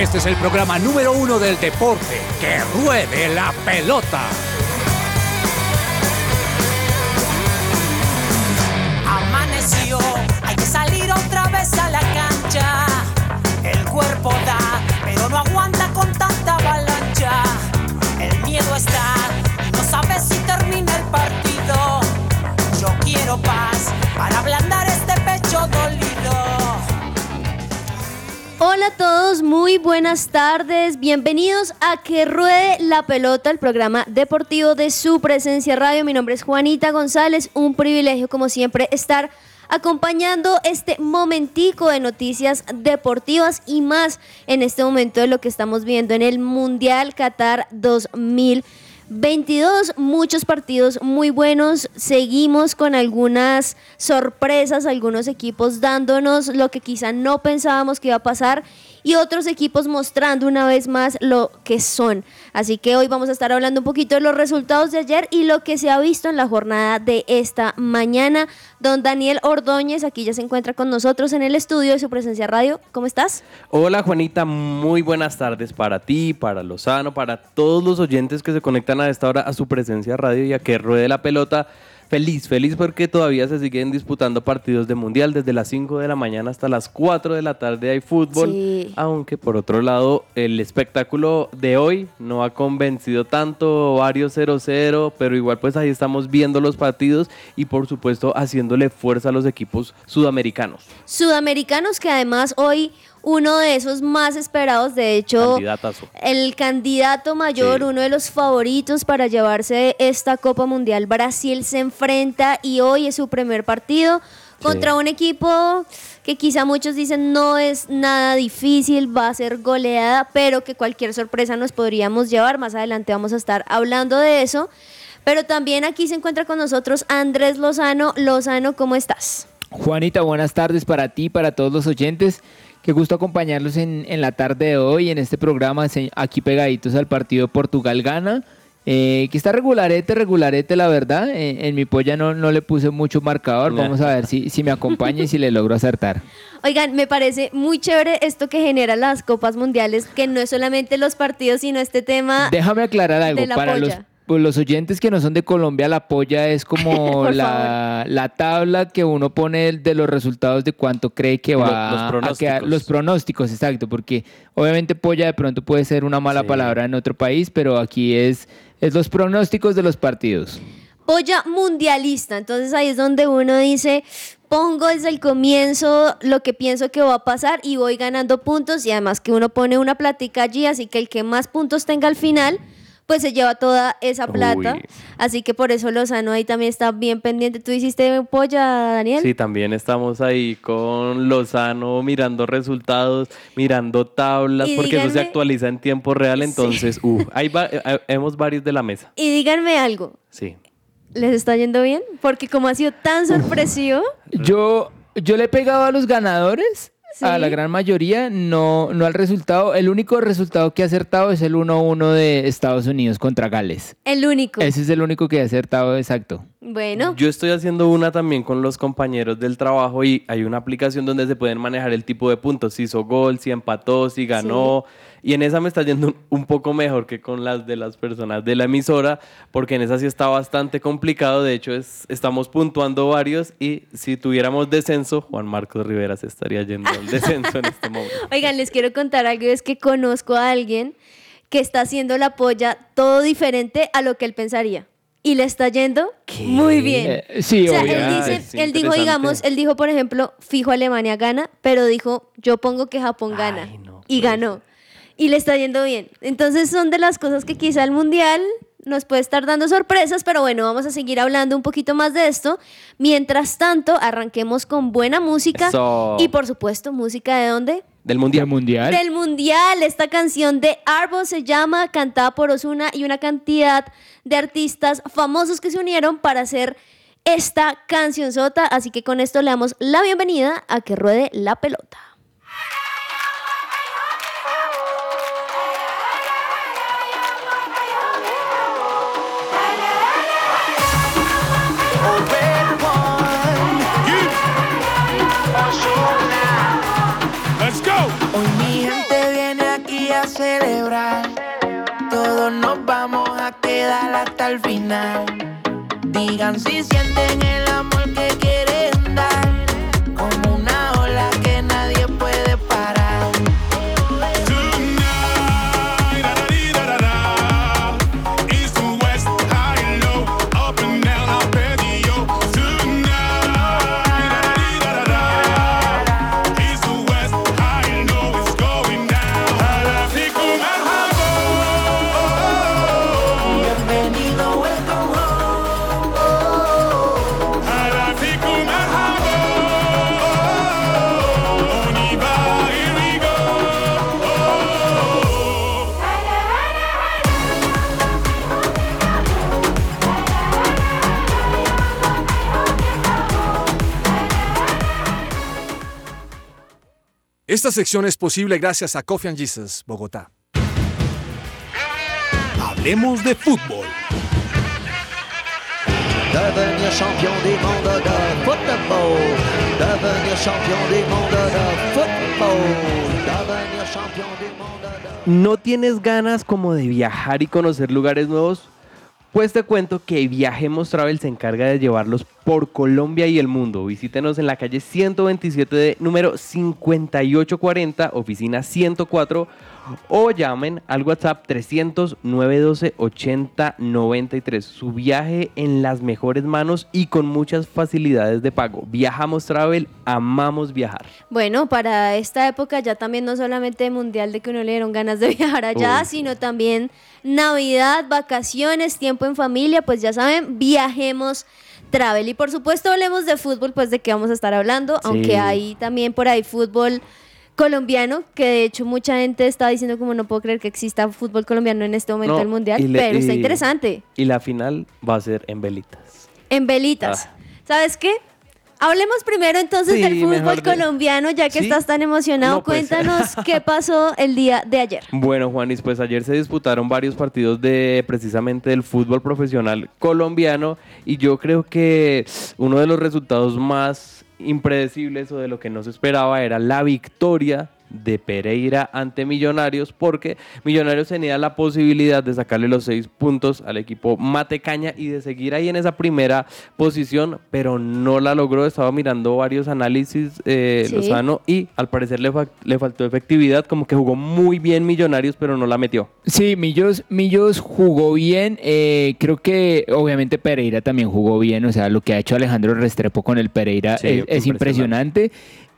Este es el programa número uno del deporte. ¡Que ruede la pelota! Amaneció, hay que salir otra vez a la cancha. El cuerpo da, pero no aguanta con tanta avalancha. El miedo está, no sabes si termina el partido. Yo quiero paz para ablandar Hola a todos, muy buenas tardes. Bienvenidos a Que Ruede la Pelota, el programa deportivo de su presencia radio. Mi nombre es Juanita González. Un privilegio, como siempre, estar acompañando este momentico de noticias deportivas y más en este momento de lo que estamos viendo en el Mundial Qatar 2022. Muchos partidos muy buenos. Seguimos con algunas sorpresas, algunos equipos dándonos lo que quizá no pensábamos que iba a pasar y otros equipos mostrando una vez más lo que son. Así que hoy vamos a estar hablando un poquito de los resultados de ayer y lo que se ha visto en la jornada de esta mañana. Don Daniel Ordóñez, aquí ya se encuentra con nosotros en el estudio de su presencia radio. ¿Cómo estás? Hola Juanita, muy buenas tardes para ti, para Lozano, para todos los oyentes que se conectan a esta hora a su presencia radio y a que ruede la pelota. Feliz, feliz porque todavía se siguen disputando partidos de mundial desde las 5 de la mañana hasta las 4 de la tarde hay fútbol, Sí. aunque por otro lado el espectáculo de hoy no ha convencido tanto, varios 0-0, pero igual pues ahí estamos viendo los partidos y por supuesto haciéndole fuerza a los equipos sudamericanos. Sudamericanos que además hoy uno de esos más esperados, de hecho, Candidatazo. el candidato mayor, Sí. uno de los favoritos para llevarse esta Copa Mundial, Brasil se enfrenta y hoy es su primer partido contra Sí. un equipo que quizá muchos dicen no es nada difícil, va a ser goleada, pero que cualquier sorpresa nos podríamos llevar. Más adelante vamos a estar hablando de eso. Pero también aquí se encuentra con nosotros Andrés Lozano. Lozano, ¿cómo estás? Juanita, buenas tardes para ti, para todos los oyentes. Qué gusto acompañarlos en, en la tarde de hoy en este programa, se- aquí pegaditos al partido Portugal-Gana. eh, que está regularete, regularete, la verdad. Eh, en mi polla no, no le puse mucho marcador. Vamos a ver si, si me acompaña y si le logro acertar. Oigan, me parece muy chévere esto que genera las Copas Mundiales, que no es solamente los partidos, sino este tema. Déjame aclarar algo. de la Para los. Pues, los oyentes que no son de Colombia, la polla es como la, la tabla que uno pone de los resultados de cuánto cree que va los a quedar. Los pronósticos, exacto. Porque obviamente polla de pronto puede ser una mala Sí. palabra en otro país, pero aquí es, es los pronósticos de los partidos. Polla mundialista. Entonces ahí es donde uno dice, pongo desde el comienzo lo que pienso que va a pasar y voy ganando puntos y además que uno pone una platica allí, así que el que más puntos tenga al final, pues se lleva toda esa plata. Uy. Así que por eso Lozano ahí también está bien pendiente. ¿Tú hiciste polla, Daniel? Sí, también estamos ahí con Lozano mirando resultados, mirando tablas, Y porque eso se actualiza en tiempo real, entonces, uh, ahí va, eh, hemos varios de la mesa. Y díganme algo, Sí. ¿les está yendo bien? Porque como ha sido tan sorpresivo... Yo, yo le he pegado a los ganadores, a la gran mayoría, no, no al resultado. El único resultado que he acertado es el 1-1 de Estados Unidos contra Gales. El único. Ese es el único que he acertado exacto. Bueno, Yo estoy haciendo una también con los compañeros del trabajo y hay una aplicación donde se pueden manejar el tipo de puntos, si hizo gol, si empató, si ganó. Y en esa me está yendo un- un poco mejor que con las de las personas de la emisora, porque en esa sí está bastante complicado. De hecho, es, estamos puntuando varios y si tuviéramos descenso, Juan Marcos Rivera se estaría yendo al descenso en este momento. oigan, les quiero contar algo, es que conozco a alguien que está haciendo la polla todo diferente a lo que él pensaría. Y le está yendo muy bien. Eh, sí, o sea, obvio. él, Ah, dice, es él dijo, digamos, él dijo, por ejemplo, fijo Alemania gana, pero dijo, yo pongo que Japón gana. Ay, no, y ganó. Y le está yendo bien. Entonces son de las cosas que quizá el Mundial nos puede estar dando sorpresas, pero bueno, vamos a seguir hablando un poquito más de esto. Mientras tanto, arranquemos con buena música. Eso. Y por supuesto, música de dónde? Del ¿Del Mundial. mundial? Del Mundial. Esta canción de Arbo se llama, cantada por Osuna y una cantidad de artistas famosos que se unieron para hacer esta cancionzota. Así que con esto le damos la bienvenida a que ruede la pelota. Todos nos vamos a quedar hasta el final. Digan si sienten el amor que Esta sección es posible gracias a Coffee and Jesus, Bogotá. Hablemos de fútbol. Devenir champion du monde de football. Devenir champion du monde de football. Devenir champion du monde de ¿No tienes ganas como de viajar y conocer lugares nuevos? Pues te cuento que Viajemos Travel se encarga de llevarlos por Colombia y el mundo. Visítenos en la calle 127 de número 5840, oficina 104, o llamen al WhatsApp 300 912 8093. Su viaje en las mejores manos y con muchas facilidades de pago. Viajamos Travel, amamos viajar. Bueno, para esta época ya también no solamente mundial de que uno le dieron ganas de viajar allá, sino también Navidad, vacaciones, tiempo en familia, pues ya saben, viajemos travel. Y por supuesto hablemos de fútbol, pues de qué vamos a estar hablando, aunque hay también por ahí fútbol colombiano, que de hecho mucha gente está diciendo como no puedo creer que exista fútbol colombiano en este momento No, del mundial, le- pero está interesante. Y la final va a ser en velitas. En velitas. Ah. ¿Sabes qué? Hablemos primero entonces Sí, del fútbol de- colombiano, ya que ¿Sí? estás tan emocionado. No, pues. Cuéntanos qué pasó el día de ayer. Bueno, Juanis, pues ayer se disputaron varios partidos de precisamente del fútbol profesional colombiano y yo creo que uno de los resultados más impredecibles o de lo que no se esperaba era la victoria de Pereira ante Millonarios porque Millonarios tenía la posibilidad de sacarle los seis puntos al equipo Matecaña y de seguir ahí en esa primera posición, pero no la logró. Estaba mirando varios análisis eh, Sí. Lozano y al parecer le, fa- le faltó efectividad, como que jugó muy bien Millonarios, pero no la metió. Sí, Millos, Millos jugó bien. eh, creo que obviamente Pereira también jugó bien. O sea, lo que ha hecho Alejandro Restrepo con el Pereira Sí, es, es impresionante. impresionante.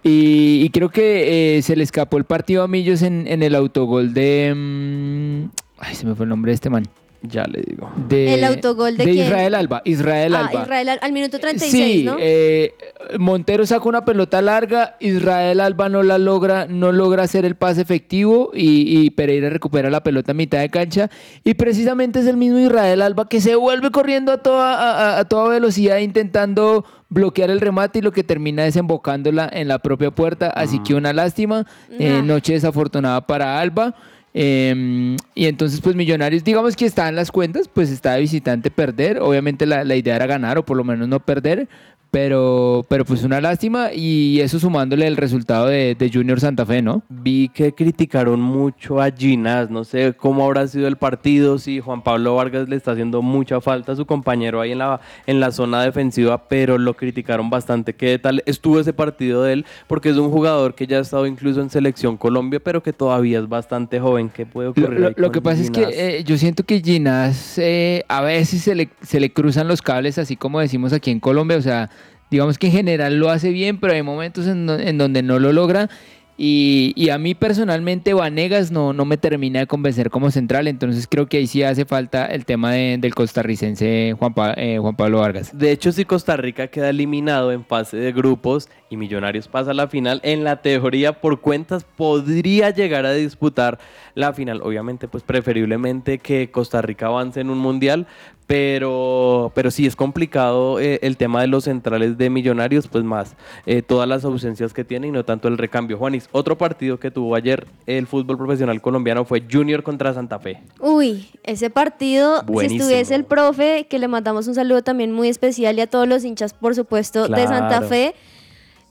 Y, y creo que eh, se le escapó el partido a Millos en, en el autogol de. mm, ay, se me fue el nombre de este man. Ya le digo. De, ¿El autogol de quién? Israel Alba. Israel Ah, Alba. Israel al, al minuto 36, sí, ¿no? eh, Montero saca una pelota larga, Israel Alba no la logra, no logra hacer el pase efectivo y, y Pereira recupera la pelota a mitad de cancha y precisamente es el mismo Israel Alba que se vuelve corriendo a toda, a- a- a toda velocidad intentando bloquear el remate y lo que termina desembocándola en la propia puerta, así que una lástima, eh, noche desafortunada para Alba. eh, y entonces, pues Millonarios, digamos que está en las cuentas, pues está de visitante perder. Obviamente la, la idea era ganar o por lo menos no perder, pero, pero pues una lástima y eso sumándole el resultado de, de Junior Santa Fe, ¿no? Vi que criticaron mucho a Ginás, no sé cómo habrá sido el partido, si Juan Pablo Vargas le está haciendo mucha falta a su compañero ahí en la, en la zona defensiva, pero lo criticaron bastante. ¿Qué tal estuvo ese partido de él? Porque es un jugador que ya ha estado incluso en Selección Colombia, pero que todavía es bastante joven. ¿Qué puede ocurrir? lo- ahí lo con que pasa Ginás? es que eh, yo siento que Ginás eh, a veces se le, se le cruzan los cables, así como decimos aquí en Colombia. O sea, digamos que en general lo hace bien, pero hay momentos en, en donde no lo logra. Y, a mí personalmente Vanegas no, no me termina de convencer como central, entonces creo que ahí sí hace falta el tema de- del costarricense Juan, Pa- eh, Juan Pablo Vargas. De hecho, si Costa Rica queda eliminado en fase de grupos y Millonarios pasa a la final, en la teoría por cuentas podría llegar a disputar la final. Obviamente, pues preferiblemente que Costa Rica avance en un mundial, pero, pero sí es complicado eh, el tema de los centrales de Millonarios, pues más eh, todas las ausencias que tiene y no tanto el recambio. Juanis, otro partido que tuvo ayer el fútbol profesional colombiano fue Junior contra Santa Fe. Uy, ese partido, Buenísimo. si estuviese el profe, que le mandamos un saludo también muy especial y a todos los hinchas, por supuesto, de Santa. Fe.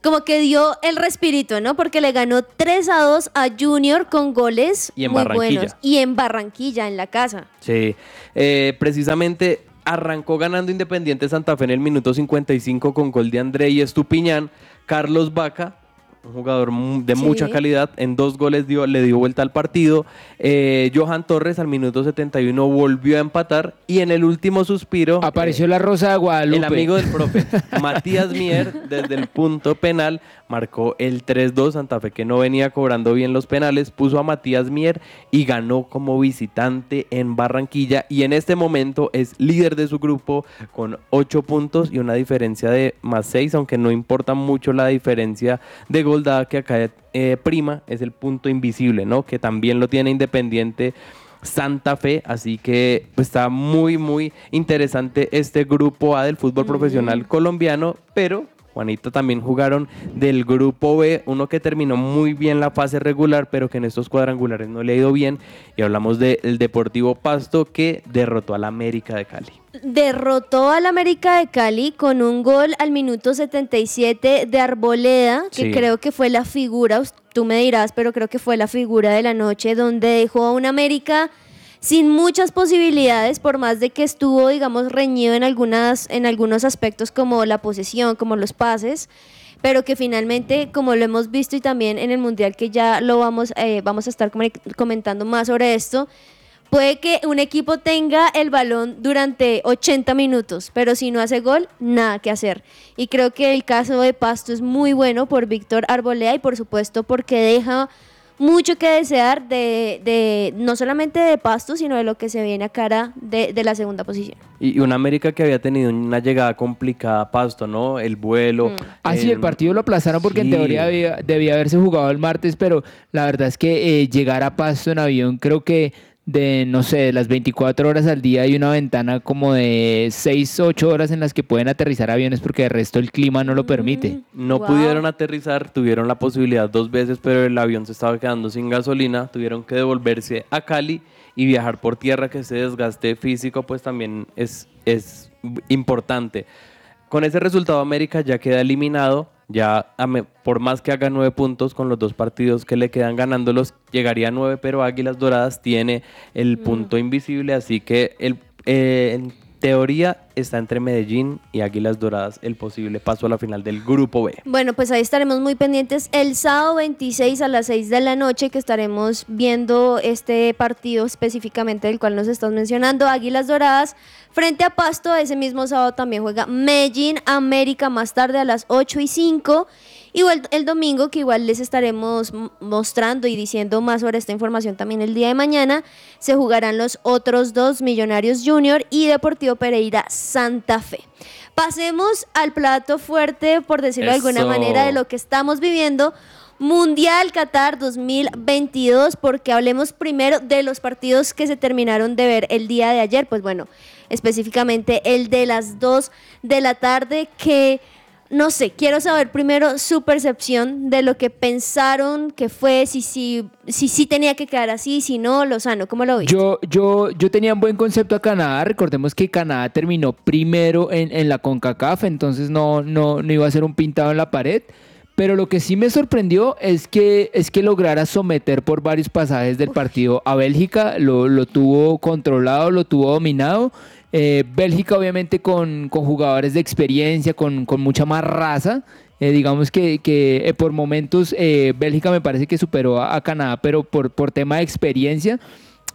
Como que dio el respirito, ¿no? Porque le ganó 3 a 2 a Junior con goles Y en muy buenos. Y en Barranquilla, en la casa. Sí, eh, precisamente arrancó ganando Independiente Santa Fe en el minuto 55 con gol de André y Estupiñán. Carlos Vaca, un jugador de Sí. mucha calidad, en dos goles dio, le dio vuelta al partido. Eh, Johan Torres al minuto 71 volvió a empatar y en el último suspiro... Apareció eh, la Rosa de Guadalupe. el amigo del profe, Matías Mier, desde el punto penal, marcó el 3-2. Santa Fe, que no venía cobrando bien los penales, puso a Matías Mier y ganó como visitante en Barranquilla. Y en este momento es líder de su grupo con 8 puntos y una diferencia de más 6, aunque no importa mucho la diferencia de gol, dada que acá eh, prima es el punto invisible, ¿no? Que también lo tiene Independiente. Santa Fe, así que pues, está muy muy interesante este grupo A del fútbol profesional colombiano, pero Juanita también jugaron del grupo B, uno que terminó muy bien la fase regular, pero que en estos cuadrangulares no le ha ido bien, y hablamos del Deportivo Pasto que derrotó al América de Cali. Derrotó al América de Cali con un gol al minuto 77 de Arboleda, que Sí. creo que fue la figura, tú me dirás, pero creo que fue la figura de la noche, donde dejó a un América sin muchas posibilidades, por más de que estuvo, digamos, reñido en, algunas, en algunos aspectos como la posesión, como los pases, pero que finalmente, como lo hemos visto y también en el Mundial, que ya lo vamos, eh, vamos a estar come- comentando más sobre esto, puede que un equipo tenga el balón durante 80 minutos, pero si no hace gol, nada que hacer. Y creo que el caso de Pasto es muy bueno por Víctor Arboleda y por supuesto porque deja mucho que desear de, de no solamente de Pasto, sino de lo que se viene a cara de, de la segunda posición. Y y un América que había tenido una llegada complicada a Pasto, ¿no? El vuelo. Ah, sí, el partido lo aplazaron porque en teoría debía, debía haberse jugado el martes, pero la verdad es que eh, llegar a Pasto en avión, creo que de, no sé, de las 24 horas al día hay una ventana como de 6, 8 horas en las que pueden aterrizar aviones porque de resto el clima no lo permite. No Wow. pudieron aterrizar, tuvieron la posibilidad dos veces, pero el avión se estaba quedando sin gasolina, tuvieron que devolverse a Cali y viajar por tierra, que ese desgaste físico pues también es, es importante. Con ese resultado América ya queda eliminado, ya a me- por más que haga nueve puntos con los dos partidos que le quedan ganándolos, llegaría a nueve, pero Águilas Doradas tiene el punto invisible, así que el, eh, teoría está entre Medellín y Águilas Doradas el posible paso a la final del Grupo B. Bueno, pues ahí estaremos muy pendientes el sábado 26 a las 6 de la noche que estaremos viendo este partido específicamente del cual nos estás mencionando, Águilas Doradas, frente a Pasto. Ese mismo sábado también juega Medellín, América más tarde a las 8 y 5. Y el, domingo, que igual les estaremos mostrando y diciendo más sobre esta información también el día de mañana, se jugarán los otros dos, Millonarios Junior y Deportivo Pereira Santa Fe. Pasemos al plato fuerte, por decirlo de alguna manera, de lo que estamos viviendo. Mundial Qatar 2022, porque hablemos primero de los partidos que se terminaron de ver el día de ayer. Pues bueno, específicamente el de las 2 de la tarde, que no sé, quiero saber primero su percepción de lo que pensaron que fue, si sí si, si, tenía que quedar así, si no, Lozano, ¿cómo lo viste? Yo, yo, yo tenía un buen concepto a Canadá. Recordemos que Canadá terminó primero en, en la CONCACAF, entonces no, no, no iba a ser un pintado en la pared. Pero lo que sí me sorprendió es que, es que lograra someter por varios pasajes del partido a Bélgica. Lo, lo tuvo controlado, lo tuvo dominado. Eh, Bélgica obviamente con, con, jugadores de experiencia, con, con mucha más raza. Eh, digamos que, que eh, por momentos Bélgica me parece que superó a, a Canadá, pero por, por tema de experiencia.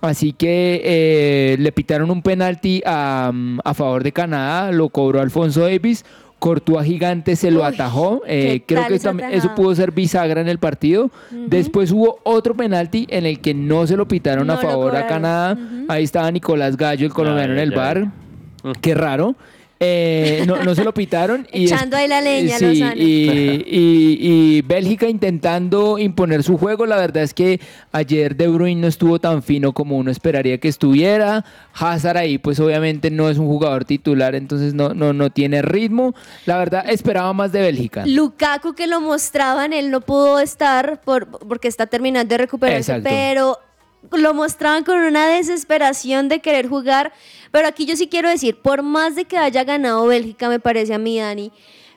Así que le pitaron un penalti a, a, favor de Canadá, lo cobró Alfonso Davis. Courtois gigante se lo Uy, atajó. Eh, creo que también eso pudo ser bisagra en el partido. Uh -huh. Después hubo otro penalti en el que no se lo pitaron no a favor a Canadá. Uh -huh. Ahí estaba Nicolás Gallo, el colombiano, ay, en el bar. Qué raro. Eh, no, no, se lo pitaron. y Echando ahí la leña, sí, y, y, y, Bélgica intentando imponer su juego. La verdad es que ayer De Bruyne no estuvo tan fino como uno esperaría que estuviera. Hazard ahí, pues obviamente no es un jugador titular, entonces no, no, no tiene ritmo. La verdad, esperaba más de Bélgica. Lukaku, que lo mostraban, él no pudo estar por, porque está terminando de recuperarse, Exacto. pero lo mostraban con una desesperación de querer jugar. Pero aquí yo sí quiero decir, por más de que haya ganado Bélgica, me parece a mí, Dani,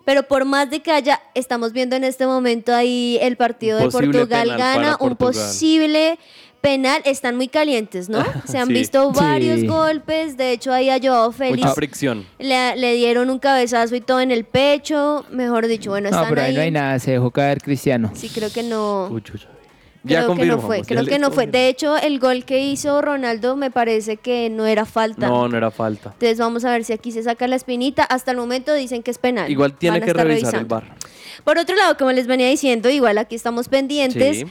Pero por más de que haya, estamos viendo en este momento ahí el partido Un de Portugal gana, un Portugal. posible penal. Están muy calientes, ¿no? Se han Sí. visto Sí. varios golpes. De hecho, ahí a Joao Félix Mucha fricción. le, le dieron un cabezazo y todo en el pecho. Mejor dicho, bueno, No, están pero ahí ahí. no hay nada, se dejó caer Cristiano. Sí, creo que no. Uy, uy, uy. Creo que no fue, creo que no fue. De hecho, el gol que hizo Ronaldo me parece que no era falta. No, no era falta. Entonces vamos a ver si aquí se saca la espinita. Hasta el momento dicen que es penal. Igual tiene que revisar el bar. Por otro lado, como les venía diciendo, igual aquí estamos pendientes. Sí.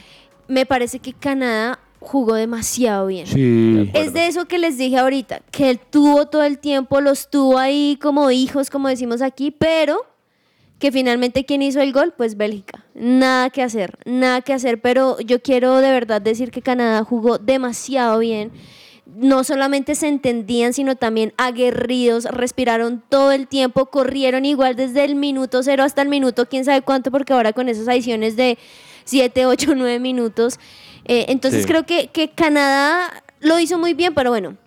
Me parece que Canadá jugó demasiado bien. Sí. Es de eso que les dije ahorita, que él tuvo todo el tiempo, los tuvo ahí como hijos, como decimos aquí, pero que finalmente quien hizo el gol, pues Bélgica. Nada que hacer, nada que hacer, pero yo quiero de verdad decir que Canadá jugó demasiado bien. No solamente se entendían, sino también aguerridos, respiraron todo el tiempo, corrieron igual desde el minuto cero hasta el minuto, quién sabe cuánto, porque ahora con esas adiciones de 7, 8, 9 minutos. eh, entonces Sí. creo que, que Canadá lo hizo muy bien, pero bueno,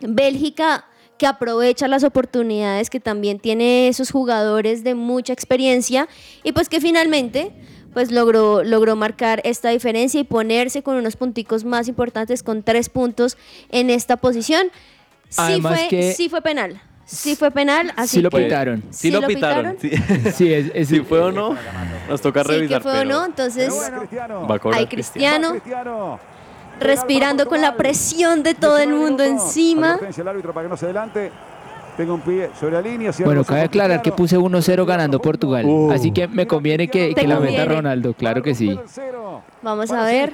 Bélgica que aprovecha las oportunidades, que también tiene esos jugadores de mucha experiencia y pues que finalmente pues logró, logró marcar esta diferencia y ponerse con unos punticos más importantes, con tres puntos en esta posición. Sí, Además fue, que- sí fue penal, sí fue penal, así Sí lo que- pitaron. Sí, lo pitaron. Sí. Sí, es, es- Si fue o no, nos toca Sí, que revisar. fue o no, entonces Va a cobrar hay Cristiano. Cristiano respirando con la presión de todo el mundo encima. Tengo un pie sobre la línea. Bueno, cabe aclarar que puse 1-0 ganando Portugal. Uh. Así que me conviene que, que la meta. Ronaldo, claro que sí. Vamos a ver,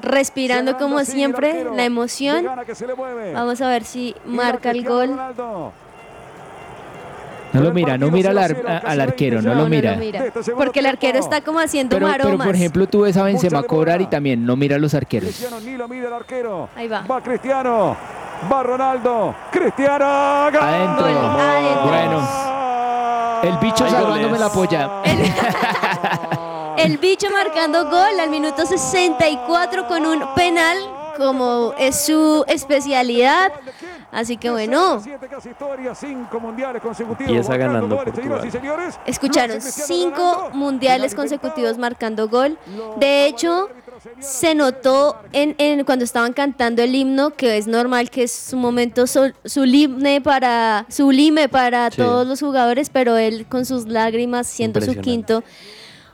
respirando como siempre la emoción. Vamos a ver si marca el gol. No lo mira, no mira al, ar- a- al arquero, no lo mira. Porque el arquero está como haciendo Pero, pero, maromas. por ejemplo, tú ves a Benzema cobrar y también no mira a los arqueros. Cristiano ni lo mira el arquero. Ahí va. Va Cristiano. Va Ronaldo. Cristiano. ¡Gol! Adentro. Bueno, el bicho salvándome goles. la polla. El bicho marcando gol al minuto 64 con un penal, como es su especialidad. Así que bueno, Siete casi historias, cinco mundiales consecutivos. Empieza ganando Portugal. señores. escucharon cinco mundiales consecutivos marcando gol. De hecho, se notó en, en- cuando estaban cantando el himno que es normal que es un momento sol- sublime para sublime para Sí. todos los jugadores, pero él con sus lágrimas siendo su quinto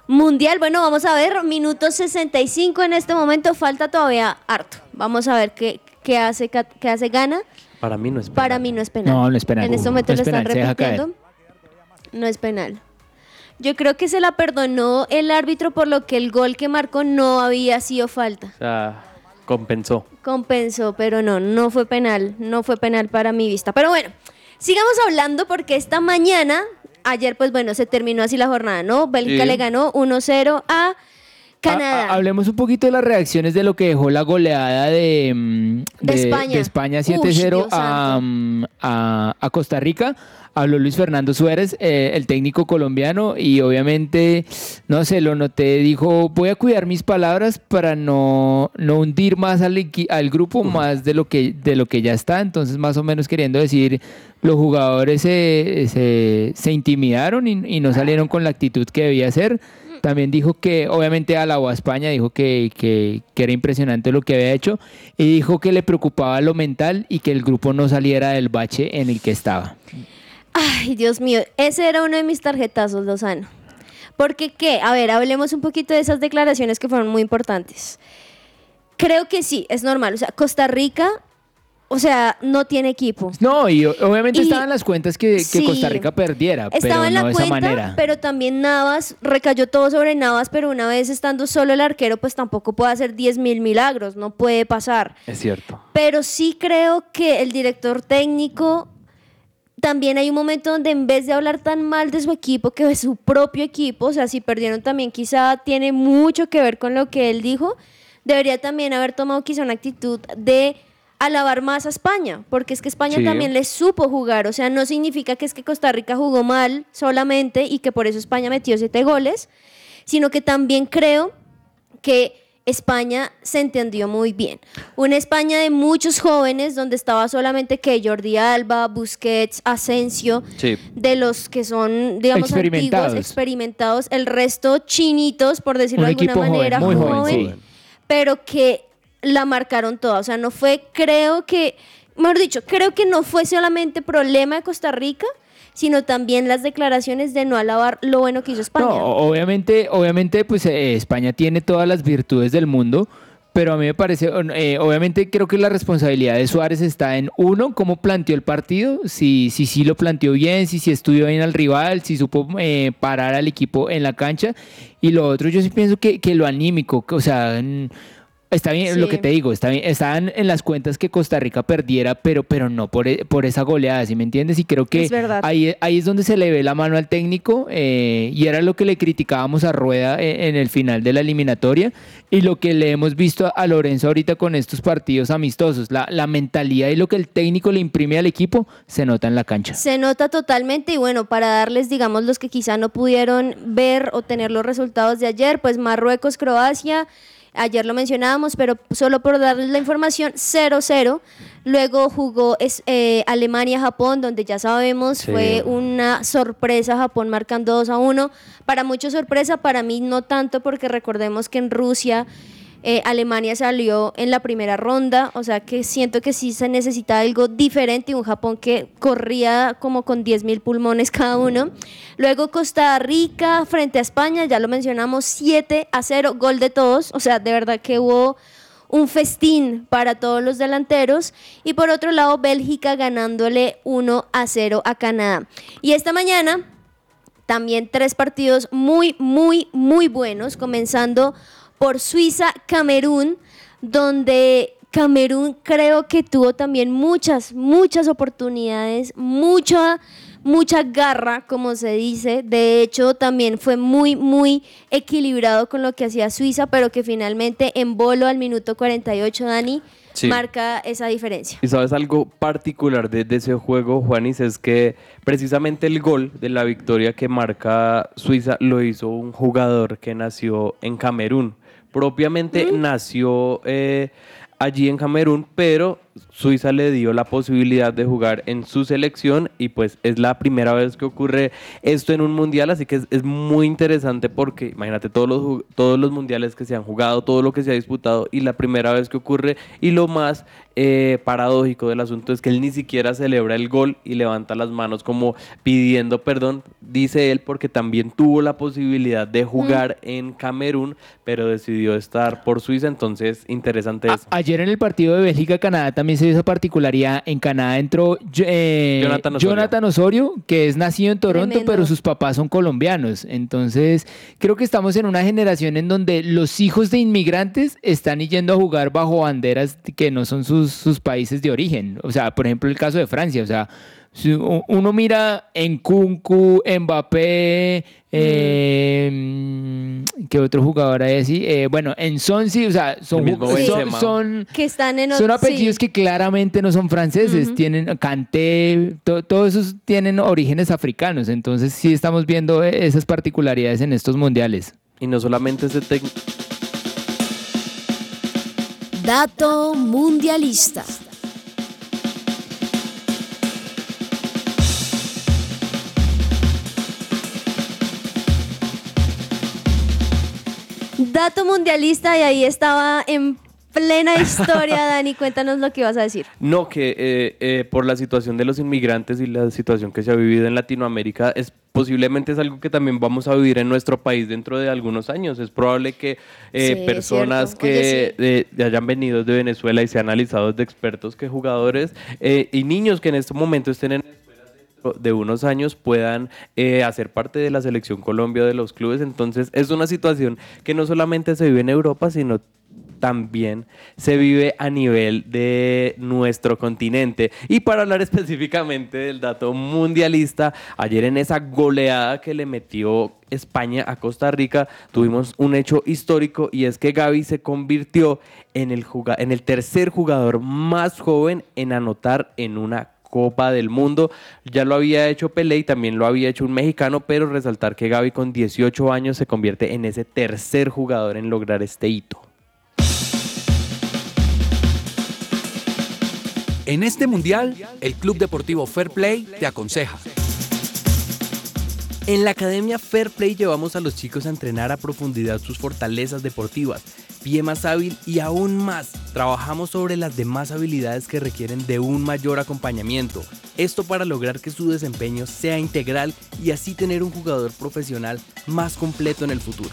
mundial. Bueno, vamos a ver, minuto 65 en este momento, falta todavía harto. Vamos a ver qué, qué hace qué hace Gana. Para mí no es Para penal. mí no es penal. No, no es penal. En este No momento es lo están penal, repitiendo. No es penal. Yo creo que se la perdonó el árbitro por lo que el gol que marcó no había sido falta. O sea, compensó. Compensó, pero no, no fue penal. No fue penal para mi vista. Pero bueno, sigamos hablando porque esta mañana, ayer pues bueno, se terminó así la jornada, ¿no? Bélgica Sí. le ganó 1-0 a Canadá. Ha- ha- hablemos un poquito de las reacciones de lo que dejó la goleada de, mm, De España. de España Ush, 7-0 Dios a, santo. mm, a- a Costa Rica. Habló Luis Fernando Suárez, eh, el técnico colombiano, y obviamente, no sé, lo noté, dijo, voy a cuidar mis palabras para no, no hundir más al grupo, más de lo, que, de lo que ya está. Entonces, más o menos queriendo decir, los jugadores se, se, se intimidaron y, y no salieron con la actitud que debía ser. También dijo que, obviamente, alabó a España, dijo que, que, que era impresionante lo que había hecho y dijo que le preocupaba lo mental y que el grupo no saliera del bache en el que estaba. Ay, Dios mío, ese era uno de mis tarjetazos, Lozano. Porque qué, a ver, hablemos un poquito de esas declaraciones que fueron muy importantes. Creo que sí, es normal. O sea, Costa Rica, o sea, no tiene equipo. No, y obviamente Y- estaban las cuentas que, que Sí. Costa Rica perdiera, Estaba pero en no la de esa cuenta, manera. pero también Navas, recayó todo sobre Navas, pero una vez estando solo el arquero, pues tampoco puede hacer 10 mil milagros, no puede pasar. Es cierto. Pero sí creo que el director técnico también hay un momento donde en vez de hablar tan mal de su equipo, que de su propio equipo, o sea, si perdieron también quizá tiene mucho que ver con lo que él dijo, debería también haber tomado quizá una actitud de alabar más a España, porque es que España Sí. también le supo jugar, o sea, no significa que es que Costa Rica jugó mal solamente y que por eso España metió siete goles, sino que también creo que España se entendió muy bien. Una España de muchos jóvenes donde estaba solamente que Jordi Alba, Busquets, Asensio, Sí. de los que son, digamos, Experimentados. antiguos, experimentados, el resto chinitos, por decirlo Un de alguna joven, manera, muy joven, joven, sí. pero que la marcaron toda. O sea, no fue, creo que, mejor dicho, creo que no fue solamente problema de Costa Rica, sino también las declaraciones de no alabar lo bueno que hizo España. No, obviamente, obviamente, pues eh, España tiene todas las virtudes del mundo, pero a mí me parece, eh, obviamente creo que la responsabilidad de Suárez está en uno, cómo planteó el partido, si sí si, lo planteó bien, si sí estudió bien al rival, si supo eh, parar al equipo en la cancha, y lo otro yo sí pienso que, que lo anímico, que, o sea... Está bien, Sí. lo que te digo, está bien, estaban en las cuentas que Costa Rica perdiera, pero, pero no por, e- por esa goleada, ¿sí me entiendes? Y creo que Es ahí, ahí es donde se le ve la mano al técnico eh, y era lo que le criticábamos a Rueda eh, en el final de la eliminatoria y lo que le hemos visto a, a Lorenzo ahorita con estos partidos amistosos. La, la mentalidad y lo que el técnico le imprime al equipo se nota en la cancha. Se nota totalmente y bueno, para darles, digamos, los que quizá no pudieron ver o tener los resultados de ayer, pues Marruecos, Croacia, ayer lo mencionábamos, pero solo por darles la información, 0-0. Luego jugó es- eh, Alemania-Japón, donde ya sabemos Sí. fue una sorpresa, Japón marcando 2 a 1. Para muchos sorpresa, para mí no tanto, porque recordemos que en Rusia eh, Alemania salió en la primera ronda, o sea que siento que sí se necesita algo diferente un Japón que corría como con 10 mil pulmones cada uno. Luego Costa Rica frente a España, ya lo mencionamos, 7 a 0, gol de todos, o sea, de verdad que hubo un festín para todos los delanteros. Y por otro lado, Bélgica ganándole 1 a 0 a Canadá. Y esta mañana también tres partidos muy, muy, muy buenos, comenzando por Suiza-Camerún, donde Camerún creo que tuvo también muchas, muchas oportunidades, mucha, mucha garra, como se dice. De hecho, también fue muy, muy equilibrado con lo que hacía Suiza, pero que finalmente en bolo al minuto 48, Dani, Sí. marca esa diferencia. Y sabes algo particular de, de ese juego, Juanis, es que precisamente el gol de la victoria que marca Suiza lo hizo un jugador que nació en Camerún. Propiamente nació eh, allí en Camerún, pero Suiza le dio la posibilidad de jugar en su selección y pues es la primera vez que ocurre esto en un mundial, así que es, es muy interesante porque imagínate todos los, todos los mundiales que se han jugado, todo lo que se ha disputado y la primera vez que ocurre. Y lo más eh, paradójico del asunto es que él ni siquiera celebra el gol y levanta las manos como pidiendo perdón, dice él porque también tuvo la posibilidad de jugar en Camerún, pero decidió estar por Suiza, entonces interesante A- eso. ayer en el partido de Bélgica-Canadá también se dio esa particularidad. En Canadá entró eh, Jonathan Osorio. Jonathan Osorio, que es nacido en Toronto, Tremendo. pero sus papás son colombianos. Entonces, creo que estamos en una generación en donde los hijos de inmigrantes están yendo a jugar bajo banderas que no son sus, sus países de origen. O sea, por ejemplo, el caso de Francia. O sea, si uno mira en Kunku, Mbappé, eh, ¿qué otro jugador hay así? Eh, bueno, en Sonsi, o sea, son, ju- son, son, Que están en son apellidos sí. que claramente no son franceses, tienen Kanté, to- todos esos tienen orígenes africanos, entonces sí estamos viendo eh, esas particularidades en estos mundiales. Y no solamente ese técnico. Dato mundialista. Dato mundialista y ahí estaba en plena historia, Dani. Cuéntanos lo que ibas a decir. No, que eh, eh, por la situación de los inmigrantes y la situación que se ha vivido en Latinoamérica, es posiblemente es algo que también vamos a vivir en nuestro país dentro de algunos años. Es probable que eh, Sí, personas que Oye, sí. de- hayan venido de Venezuela y sean analizados de expertos que jugadores y niños que en este momento estén en de unos años puedan eh, hacer parte de la selección Colombia de los clubes. Entonces es una situación que no solamente se vive en Europa, sino también se vive a nivel de nuestro continente. Y para hablar específicamente del dato mundialista, ayer en esa goleada que le metió España a Costa Rica, tuvimos un hecho histórico y es que Gaby se convirtió en el, en el tercer jugador más joven en anotar en una Copa del Mundo. Ya lo había hecho Pelé y también lo había hecho un mexicano, pero resaltar que Gaby con 18 años se convierte en ese tercer jugador en lograr este hito. En este mundial, el Club Deportivo Fair Play te aconseja. En la Academia Fair Play llevamos a los chicos a entrenar a profundidad sus fortalezas deportivas, pie más hábil y aún más. Trabajamos sobre las demás habilidades que requieren de un mayor acompañamiento. Esto para lograr que su desempeño sea integral y así tener un jugador profesional más completo en el futuro.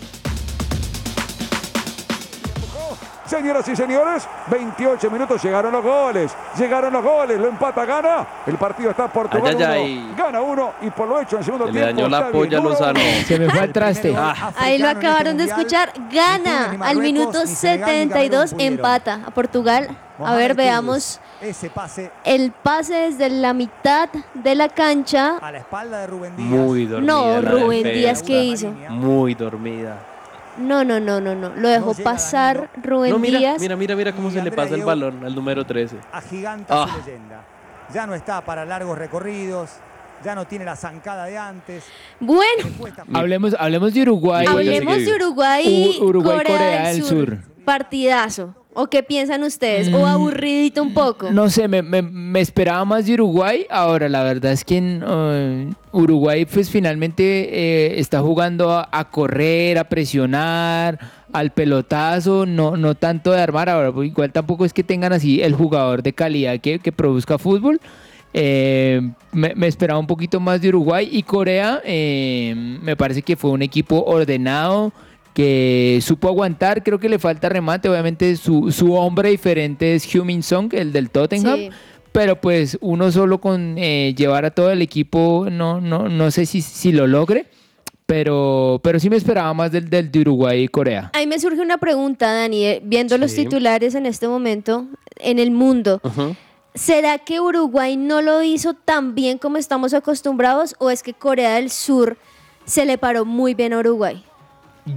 Señoras y señores, 28 minutos llegaron los goles. Llegaron los goles, lo empata, gana. El partido está Portugal Ay, ay, uno, ay. gana uno y por lo hecho en segundo Se le tiempo. dañó la polla bien Lozano. Se me fue al traste. Ah, Ahí lo en acabaron de este escuchar. Gana al minuto ni Senegal, ni 72, Camerún pudieron. empata a Portugal. A ver, veamos Ese pase el pase desde la mitad de la cancha. a la espalda de Rubén Díaz. muy dormida. No, Rubén defensa. Díaz, ¿qué hizo? Muy dormida. No, no, no, no, no. Lo dejó llega pasar Rubén No, mira, Díaz. mira, mira, mira cómo Y se le pasa el balón al número 13. Agiganta Ah. su leyenda. Ya no está para largos recorridos, ya no tiene la zancada de antes. Bueno, Hablemos, hablemos de Uruguay. Hablemos de. Uruguay, U- Uruguay, Corea, Corea del del Sur. Sur. Partidazo. ¿O qué piensan ustedes? ¿O aburridito un poco? No sé, me, me- me esperaba más de Uruguay. Ahora, la verdad es que en, eh, Uruguay, pues finalmente eh, está jugando a, a correr, a presionar, al pelotazo, no, no tanto de armar. Ahora, pues, igual tampoco es que tengan así el jugador de calidad que, que produzca fútbol. Eh, me, me esperaba un poquito más de Uruguay y Corea. eh, me parece que fue un equipo ordenado que supo aguantar. Creo que le falta remate. Obviamente, su, su hombre diferente es Heung-Min Song, el del Tottenham. Sí. Pero pues uno solo con eh, llevar a todo el equipo, no, no, no sé si, si lo logre. Pero, pero sí me esperaba más del, del de Uruguay y Corea. Ahí me surge una pregunta, Dani, eh, viendo los titulares en este momento en el mundo. ¿Será que Uruguay no lo hizo tan bien como estamos acostumbrados o es que Corea del Sur se le paró muy bien a Uruguay?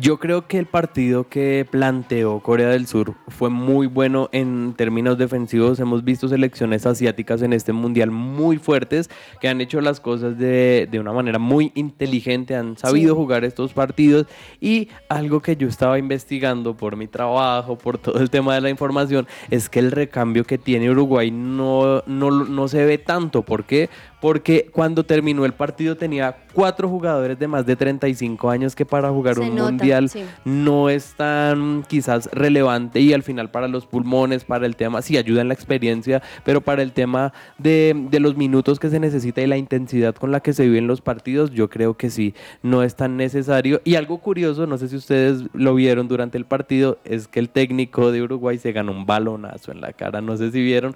Yo creo que el partido que planteó Corea del Sur fue muy bueno en términos defensivos. Hemos visto selecciones asiáticas en este mundial muy fuertes que han hecho las cosas de, de una manera muy inteligente, han sabido Sí. jugar estos partidos y algo que yo estaba investigando por mi trabajo, por todo el tema de la información, es que el recambio que tiene Uruguay no, no, no se ve tanto. ¿Por qué? Porque cuando terminó el partido tenía cuatro jugadores de más de 35 años que para jugar Se un nota, mundial sí. no es tan quizás relevante y al final para los pulmones, para el tema, sí ayuda en la experiencia, pero para el tema de, de los minutos que se necesita y la intensidad con la que se viven los partidos, yo creo que sí, no es tan necesario. Y algo curioso, no sé si ustedes lo vieron durante el partido, es que el técnico de Uruguay se ganó un balonazo en la cara, no sé si vieron,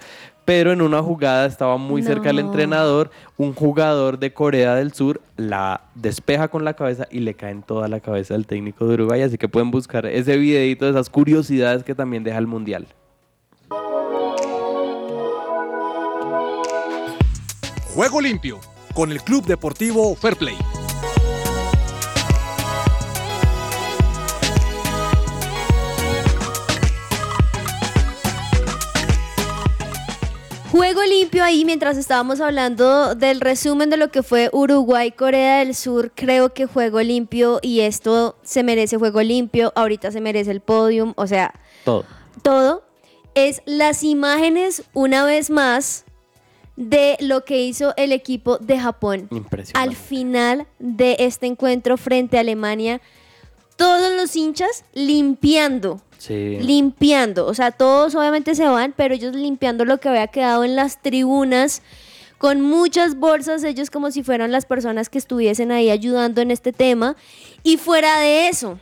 pero en una jugada estaba muy cerca el entrenador, un jugador de Corea del Sur la despeja con la cabeza y le cae en toda la cabeza del técnico de Uruguay, así que pueden buscar ese videito de esas curiosidades que también deja el Mundial. Juego limpio con el Club Deportivo Fair Play. Juego limpio ahí mientras estábamos hablando del resumen de lo que fue Uruguay, Corea del Sur. Creo que juego limpio y esto se merece juego limpio. Ahorita se merece el podium. O sea, Todo. todo es las imágenes una vez más de lo que hizo el equipo de Japón. Impresionante. Al final de este encuentro frente a Alemania, todos los hinchas limpiando Sí. limpiando. O sea, todos obviamente se van, pero ellos limpiando lo que había quedado en las tribunas, con muchas bolsas, ellos como si fueran las personas que estuviesen ahí ayudando en este tema. Y fuera de eso,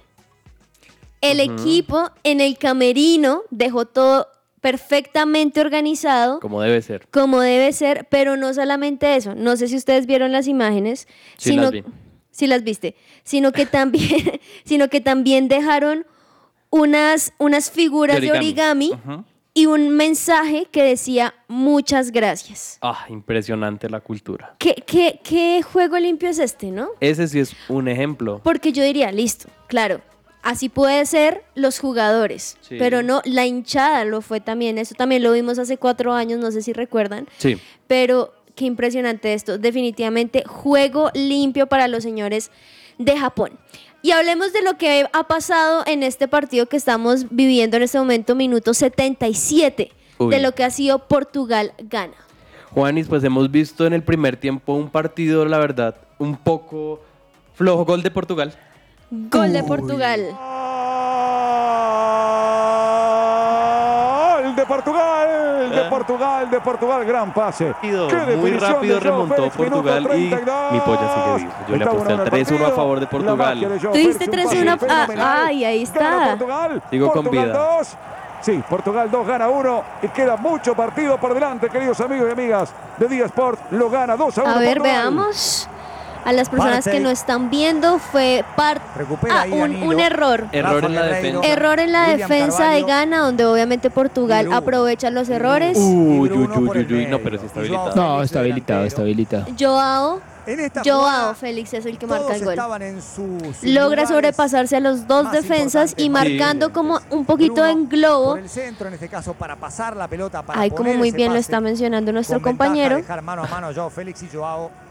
el equipo en el camerino dejó todo perfectamente organizado. Como debe ser. Como debe ser, pero no solamente eso. No sé si ustedes vieron las imágenes. Sí, sino, las vi. Sí las viste. Sino que también, sino que también dejaron unas, unas figuras de origami, y un mensaje que decía muchas gracias. Ah, impresionante la cultura. ¿Qué, qué, qué juego limpio es este, no? Ese sí es un ejemplo. Porque yo diría, listo, claro, así puede ser los jugadores, Sí. pero no, la hinchada lo fue también, eso también lo vimos hace cuatro años, no sé si recuerdan, Sí. pero qué impresionante esto, definitivamente juego limpio para los señores de Japón. Y hablemos de lo que ha pasado en este partido que estamos viviendo en este momento, minuto 77. Uy. de lo que ha sido Portugal-Gana. Juanis, pues hemos visto en el primer tiempo un partido, la verdad, un poco flojo. Gol de Portugal. Gol de Portugal. De Portugal, de Portugal, de Portugal, gran pase. Qué muy rápido remontó Félix, Portugal y 32. mi polla sigue viva. Yo le aposté al bueno el 3-1 a favor de Portugal. un 3-1 pase ah, ay, ahí está. Portugal, Sigo con vida. 2. Sí, Portugal 2 gana 1 y queda mucho partido por delante, queridos amigos y amigas de Día Sport. Lo gana 2 a 1. A ver, Portugal. veamos. A las personas que no están viendo fue par Recupera ah, un, error. Error en la defensa. Error en la William defensa de. Ghana, donde obviamente Portugal aprovecha los errores. Uy, uy, Bruno uy, por el uy, uy, no, pero sí está habilitado. No, está habilitado, está habilitado. Joao, En esta Joao Félix es el que marca el gol. estaban en sus Logra sobrepasarse a los dos defensas y marcando como un poquito Bruno en globo. Centro, en este caso, para pasar la pelota, para Ahí como muy bien lo está mencionando nuestro compañero. dejar mano a mano Joao Félix y Joao.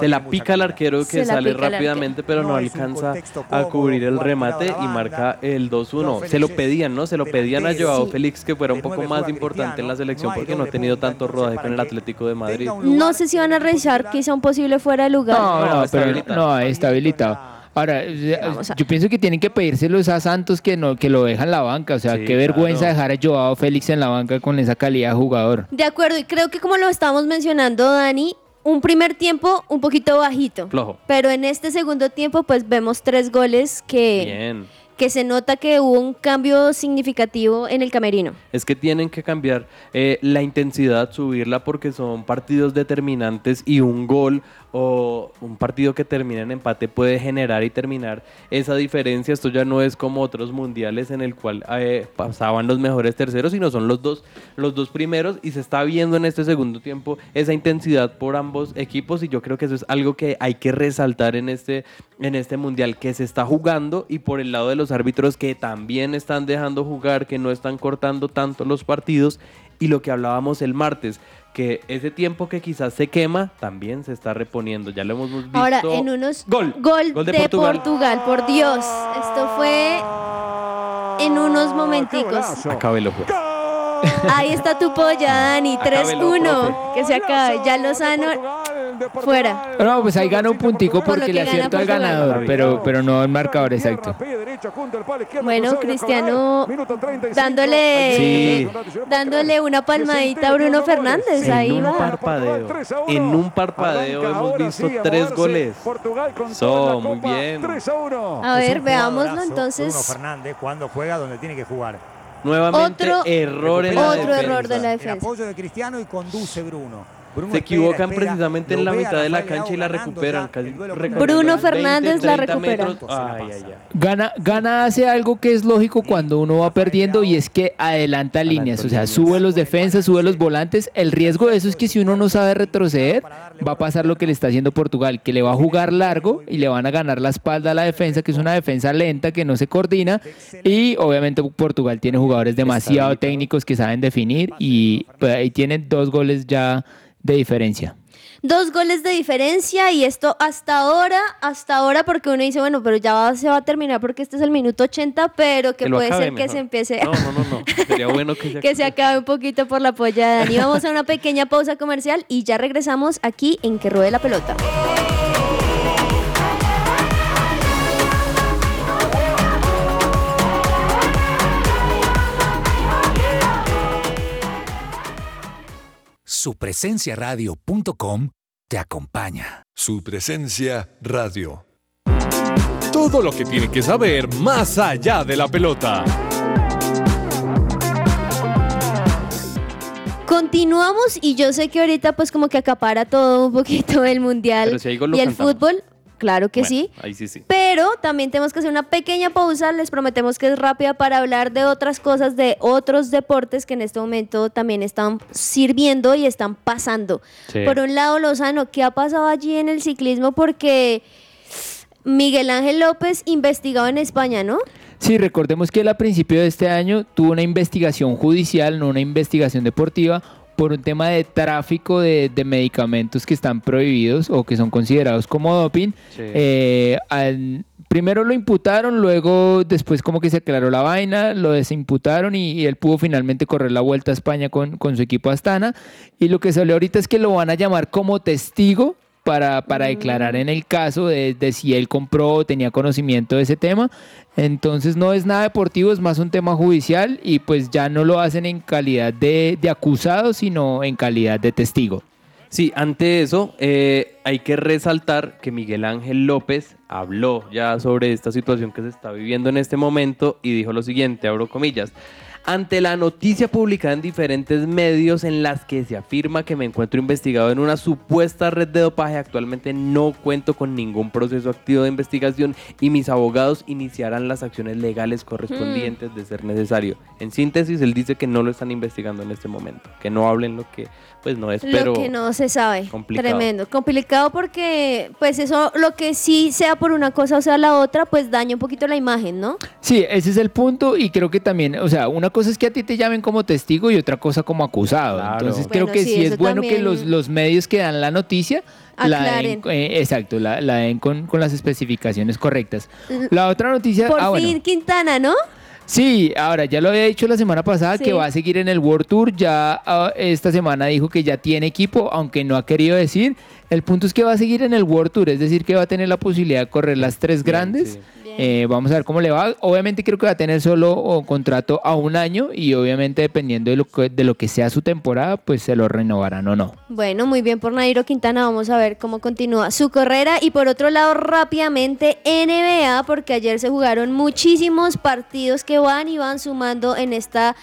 Se la pica el calidad. arquero que sale rápidamente, pero No alcanza a cubrir el remate y marca el Joao 2-1. Félix Se lo pedían, ¿no? Se lo pedían a. Joao Sí. Félix que fuera un poco más importante en la selección porque no ha tenido tanto rodaje con el que Atlético de Madrid. No sé si van a revisar titular. quizá un posible fuera de lugar. No, No, pero habilitado. no, ahí está habilitado. Ahora, eh, a- yo pienso que tienen que pedírselos a Santos que no que lo dejan en la banca. O sea, Sí, qué vergüenza claro. dejar a Joao Félix en la banca con esa calidad de jugador. De acuerdo, y creo que como lo estábamos mencionando, Dani, un primer tiempo un poquito bajito. Flojo. Pero en este segundo tiempo, pues vemos tres goles que, Bien. que se nota que hubo un cambio significativo en el camerino. Es que tienen que cambiar eh, la intensidad, subirla porque son partidos determinantes y un gol o un partido que termina en empate puede generar y terminar esa diferencia. Esto ya no es como otros mundiales en el cual eh, pasaban los mejores terceros, sino son los dos, los dos primeros y se está viendo en este segundo tiempo esa intensidad por ambos equipos y yo creo que eso es algo que hay que resaltar en este, en este mundial que se está jugando y por el lado de los árbitros que también están dejando jugar, que no están cortando tanto los partidos y lo que hablábamos el martes, que ese tiempo que quizás se quema también se está reponiendo. Ya lo hemos visto. Ahora, en unos... Gol. Gol, de, Portugal. por Dios. Esto fue en unos Qué momenticos. Acábelo, pues. Ahí está tu polla, Dani. Acábelo, 3-1. Que se acabe. Ya Lozano fuera. No, pues ahí gana un puntico porque que le acierto al ganador, pero, pero no el marcador exacto. Bueno, Cristiano dándole, Sí. dándole una palmadita a Bruno Fernández. En Ahí un va. parpadeo. En un parpadeo hemos visto tres goles. So, muy bien. A ver, veámoslo jugadorazo, Bruno entonces. Fernández cuando juega donde tiene que jugar. Nuevamente Otro- error en la Otro defensa. error de la El defensa. apoyo de Cristiano y conduce Bruno. Bruno Se equivocan espera, precisamente en la mitad de la cancha y la recuperan. ya Bruno los 20, Fernández la 30 recupera. metros. Ay, ay, ay. Gana, Gana hace algo que es lógico cuando uno va perdiendo y es que adelanta líneas, o sea, sube los defensas, sube los volantes. El riesgo de eso es que si uno no sabe retroceder, va a pasar lo que le está haciendo Portugal, que le va a jugar largo y le van a ganar la espalda a la defensa, que es una defensa lenta, que no se coordina. Y obviamente Portugal tiene jugadores demasiado técnicos que saben definir y pues, ahí tienen dos goles ya de diferencia. Dos goles de diferencia y esto hasta ahora, hasta ahora, porque uno dice, bueno, pero ya va- se va a terminar porque este es el minuto 80, pero que puede ser que se empiece, No, no, no, no. Sería bueno que se que se acabe un poquito por la polla de Dani. Vamos a una pequeña pausa comercial y ya regresamos aquí en Que Ruede la Pelota. Supresenciaradio.com te acompaña. Su presencia radio. Todo lo que tiene que saber más allá de la pelota. Continuamos y yo sé que ahorita pues como que acapara todo un poquito el mundial Pero si y el cantamos. fútbol, claro que Bueno, sí. Ahí sí, sí. Pero también tenemos que hacer una pequeña pausa, les prometemos que es rápida para hablar de otras cosas, de otros deportes que en este momento también están sirviendo y están pasando. Sí. Por un lado, Lozano, ¿qué ha pasado allí en el ciclismo? Porque Miguel Ángel López investigado en España, ¿no? Sí, recordemos que él a principio de este año tuvo una investigación judicial, no una investigación deportiva, por un tema de tráfico de, de medicamentos que están prohibidos o que son considerados como doping. Sí. Eh, al- Primero lo imputaron, luego después como que se aclaró la vaina, lo desimputaron y, y él pudo finalmente correr la vuelta a España con, con su equipo Astana. Y lo que salió ahorita es que lo van a llamar como testigo para, para declarar en el caso de, si él compró o tenía conocimiento de ese tema. Entonces no es nada deportivo, es más un tema judicial y pues ya no lo hacen en calidad de, de acusado, sino en calidad de testigo. Sí, ante eso, eh, hay que resaltar que Miguel Ángel López habló ya sobre esta situación que se está viviendo en este momento y dijo lo siguiente, abro comillas. Ante la noticia publicada en diferentes medios en las que se afirma que me encuentro investigado en una supuesta red de dopaje, actualmente no cuento con ningún proceso activo de investigación y mis abogados iniciarán las acciones legales correspondientes de ser necesario. En síntesis, él dice que no lo están investigando en este momento, que no hablen lo que pues no es, pero lo que no se sabe. complicado. Tremendo. Complicado porque, pues eso, lo que sí sea por una cosa o sea la otra, pues daña un poquito la imagen, ¿no? Sí, ese es el punto y creo que también, o sea, una cosa es que a ti te llamen como testigo y otra cosa como acusado. Entonces creo Bueno, que sí, sí, es bueno que los, los medios que dan la noticia la den, Aclaren. eh, exacto, la, la den con, con las especificaciones correctas. La otra noticia, Por ah, bueno. fin Quintana, ¿no? Sí, ahora ya lo había dicho la semana pasada Sí. que va a seguir en el World Tour. Ya ah, esta semana dijo que ya tiene equipo, aunque no ha querido decir. El punto es que va a seguir en el World Tour, es decir, que va a tener la posibilidad de correr las tres grandes. Eh, vamos a ver cómo le va. Obviamente creo que va a tener solo oh, contrato a un año y obviamente dependiendo de lo que, de lo que sea su temporada, pues se lo renovarán o no. Bueno, muy bien por Nairo Quintana. Vamos a ver cómo continúa su carrera. Y por otro lado, rápidamente, NBA, porque ayer se jugaron muchísimos partidos que van y van sumando en esta,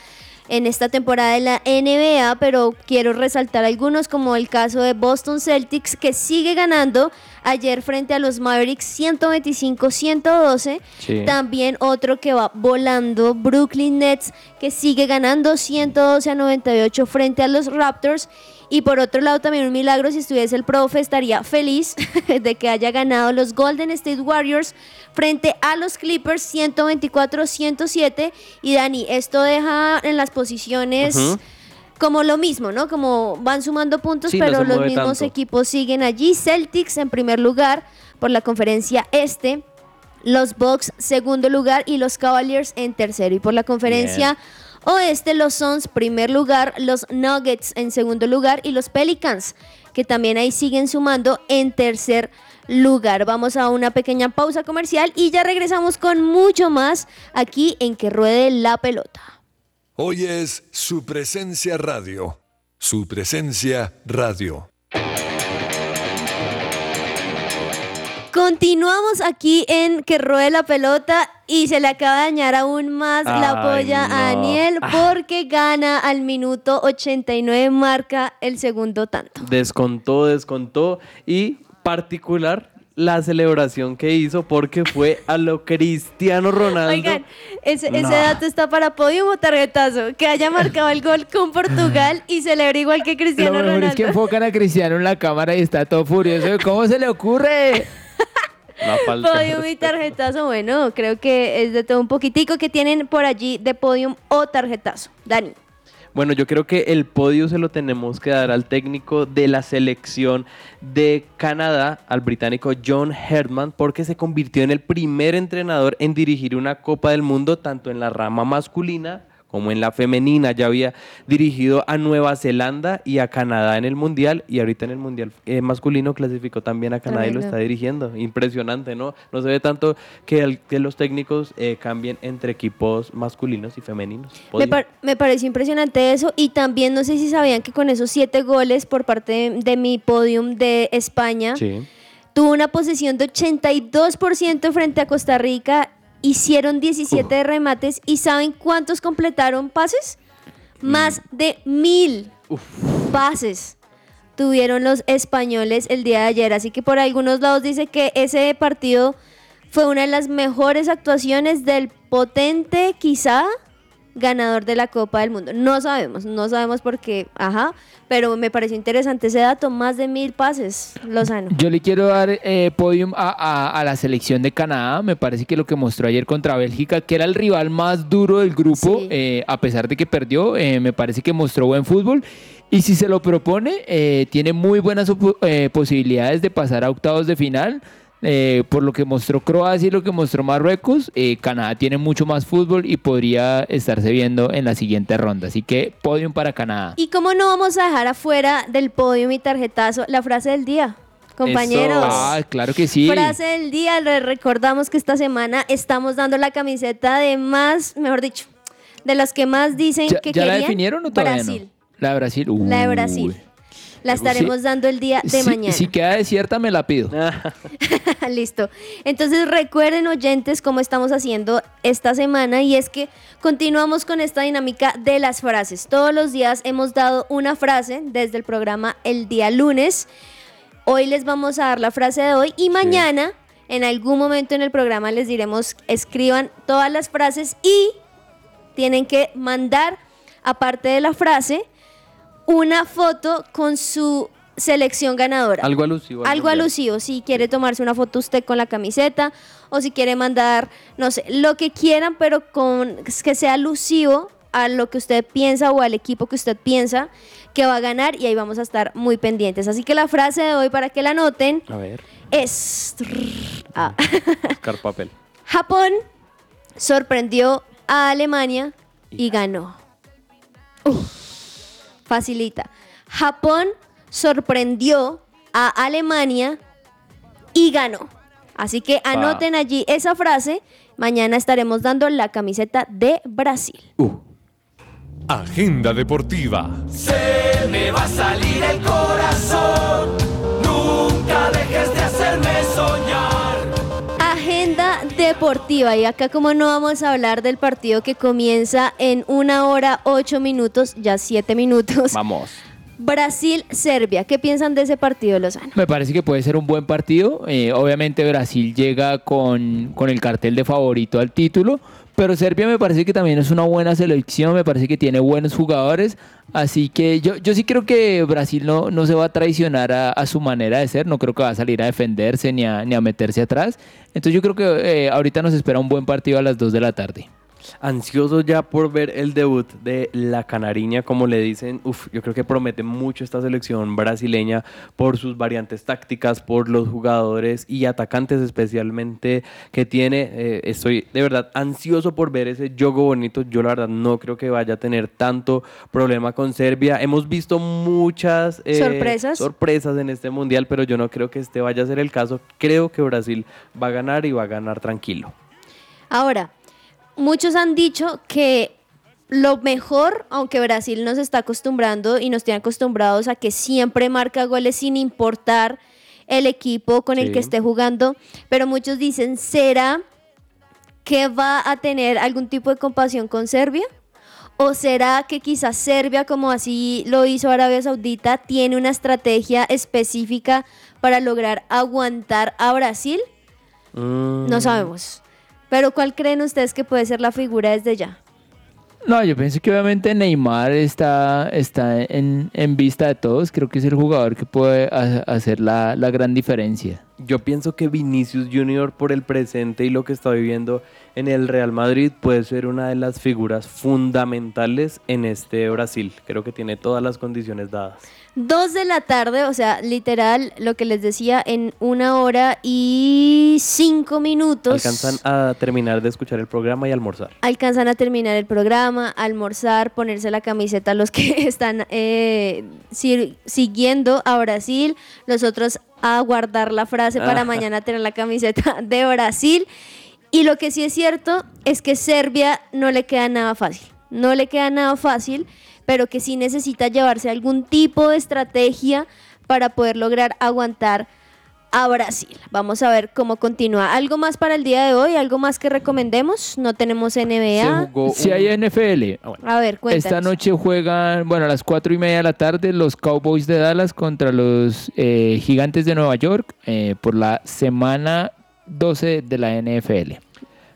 en esta temporada de la NBA, pero quiero resaltar algunos, como el caso de Boston Celtics, que sigue ganando ayer frente a los Mavericks 125-112. Sí. También otro que va volando, Brooklyn Nets, que sigue ganando 112 a 98 frente a los Raptors. Y por otro lado, también un milagro, si estuviese el profe, estaría feliz de que haya ganado los Golden State Warriors frente a los Clippers 124-107. Y Dani, esto deja en las posiciones. Como lo mismo, ¿no? Como van sumando puntos, Sí, pero los mismos tanto. equipos siguen allí. Celtics en primer lugar por la conferencia este. Los Bucks segundo lugar y los Cavaliers en tercero. Y por la conferencia oeste, los Suns primer lugar, los Nuggets en segundo lugar y los Pelicans, que también ahí siguen sumando en tercer lugar. Vamos a una pequeña pausa comercial y ya regresamos con mucho más aquí en Que Ruede la Pelota. Hoy es su presencia radio. Su presencia radio. Continuamos aquí en Que Ruede la Pelota y se le acaba de dañar aún más la Ay, polla a. Daniel Ah. porque gana al minuto 89, marca el segundo tanto. Descontó, descontó y particular la celebración que hizo porque fue a lo Cristiano Ronaldo. Oigan, ese, ese No. dato está para podium o tarjetazo, que haya marcado el gol con Portugal y celebra igual que Lo Cristiano mejor Ronaldo. es que enfocan a Cristiano en la cámara y está todo furioso. ¿Cómo se le ocurre? Podium y tarjetazo, bueno, creo que es de todo un poquitico que tienen por allí de podium o tarjetazo. Dani. Bueno, yo creo que el podio se lo tenemos que dar al técnico de la selección de Canadá, al británico John Herdman, porque se convirtió en el primer entrenador en dirigir una Copa del Mundo, tanto en la rama masculina como en la femenina. Ya había dirigido a Nueva Zelanda y a Canadá en el Mundial, y ahorita en el Mundial eh, masculino clasificó también a Canadá y lo está dirigiendo. Impresionante, ¿no? No se ve tanto que, el- que los técnicos eh, cambien entre equipos masculinos y femeninos. Me, par- me pareció impresionante eso y también no sé si sabían que con esos siete goles por parte de, de mi podium de España Sí. tuvo una posesión de 82% frente a Costa Rica, hicieron 17 remates y ¿saben cuántos completaron pases? Más de mil pases tuvieron los españoles el día de ayer, así que por algunos lados dice que ese partido fue una de las mejores actuaciones del potente, quizá, ganador de la Copa del Mundo. No sabemos, no sabemos por qué, ajá, pero me pareció interesante ese dato, más de mil pases, Lozano. Yo le quiero dar eh, podium a, a- a la selección de Canadá. Me parece que lo que mostró ayer contra Bélgica, que era el rival más duro del grupo, Sí. eh, a pesar de que perdió, eh, me parece que mostró buen fútbol. Y si se lo propone, eh, tiene muy buenas posibilidades de pasar a octavos de final. Eh, por lo que mostró Croacia y lo que mostró Marruecos, eh, Canadá tiene mucho más fútbol y podría estarse viendo en la siguiente ronda. Así que podium para Canadá. Y cómo no vamos a dejar afuera del podio mi tarjetazo la frase del día, compañeros. Ah, claro que sí. Frase del día, les recordamos que esta semana estamos dando la camiseta de más, mejor dicho, de las que más dicen ¿Ya, que ya la querían. definieron o todavía Brasil. no? La de Brasil. La de Uy. Brasil. La estaremos dando el día de Si- mañana. Si queda desierta, me la pido. Listo. Entonces recuerden oyentes cómo estamos haciendo esta semana y es que continuamos con esta dinámica de las frases. Todos los días hemos dado una frase desde el programa el día lunes. Hoy les vamos a dar la frase de hoy y mañana en algún momento en el programa les diremos escriban todas las frases y tienen que mandar aparte de la frase una foto con su selección ganadora. Algo alusivo. al Algo alusivo, si quiere tomarse una foto usted con la camiseta o si quiere mandar, no sé, lo que quieran, pero con que sea alusivo a lo que usted piensa o al equipo que usted piensa que va a ganar y ahí vamos a estar muy pendientes. Así que la frase de hoy para que la A ver, es ah, buscar papel. Japón sorprendió a Alemania y ganó. Uf, facilita. Japón sorprendió a Alemania y ganó. Así que anoten allí esa frase. Mañana estaremos dando la camiseta de Brasil. Agenda deportiva. Se me va a salir el corazón. Deportiva. Y acá como no vamos a hablar del partido que comienza en una hora, ocho minutos, ya siete minutos. Vamos. Brasil-Serbia. ¿Qué piensan de ese partido, Lozano? Me parece que puede ser un buen partido. Eh, obviamente Brasil llega con, con el cartel de favorito al título, pero Serbia me parece que también es una buena selección, me parece que tiene buenos jugadores, así que yo, yo sí creo que Brasil no, no se va a traicionar a, su manera de ser, no creo que va a salir a defenderse ni a, ni a meterse atrás. Entonces yo creo que eh, ahorita nos espera un buen partido a las 2 de la tarde. Ansioso ya por ver el debut de la Canariña, como le dicen. Uf, yo creo que promete mucho esta selección brasileña por sus variantes tácticas, por los jugadores y atacantes especialmente que tiene. Eh, estoy de verdad ansioso por ver ese juego bonito. Yo la verdad no creo que vaya a tener tanto problema con Serbia. Hemos visto muchas eh, Sorpresas. sorpresas en este mundial, pero yo no creo que este vaya a ser el caso. Creo que Brasil va a ganar y va a ganar tranquilo. Ahora, muchos han dicho que lo mejor, aunque Brasil nos está acostumbrando y nos tiene acostumbrados a que siempre marca goles sin importar el equipo con el Sí. que esté jugando, pero muchos dicen, ¿será que va a tener algún tipo de compasión con Serbia? ¿O será que quizás Serbia, como así lo hizo Arabia Saudita, tiene una estrategia específica para lograr aguantar a Brasil? Mm. No sabemos. Pero ¿cuál creen ustedes que puede ser la figura desde ya? No, yo pienso que obviamente Neymar está, está en, en vista de todos. Creo que es el jugador que puede ha- hacer la, la gran diferencia. Yo pienso que Vinicius Junior por el presente y lo que está viviendo en el Real Madrid puede ser una de las figuras fundamentales en este Brasil. Creo que tiene todas las condiciones dadas. Dos de la tarde, o sea, literal, lo que les decía, en una hora y cinco minutos. Alcanzan a terminar de escuchar el programa y almorzar. alcanzan a terminar el programa, almorzar, ponerse la camiseta los que están eh, si- siguiendo a Brasil, los otros a guardar la frase para Ah. mañana tener la camiseta de Brasil. Y lo que sí es cierto es que Serbia no le queda nada fácil, no le queda nada fácil, pero que sí necesita llevarse algún tipo de estrategia para poder lograr aguantar a Brasil. Vamos a ver cómo continúa. ¿Algo más para el día de hoy? ¿Algo más que recomendemos? No tenemos NBA. Si hay NFL, A ver, cuéntanos. esta noche juegan, bueno, a las 4 y media de la tarde, los Cowboys de Dallas contra los eh, Gigantes de Nueva York eh, por la semana 12 de la NFL.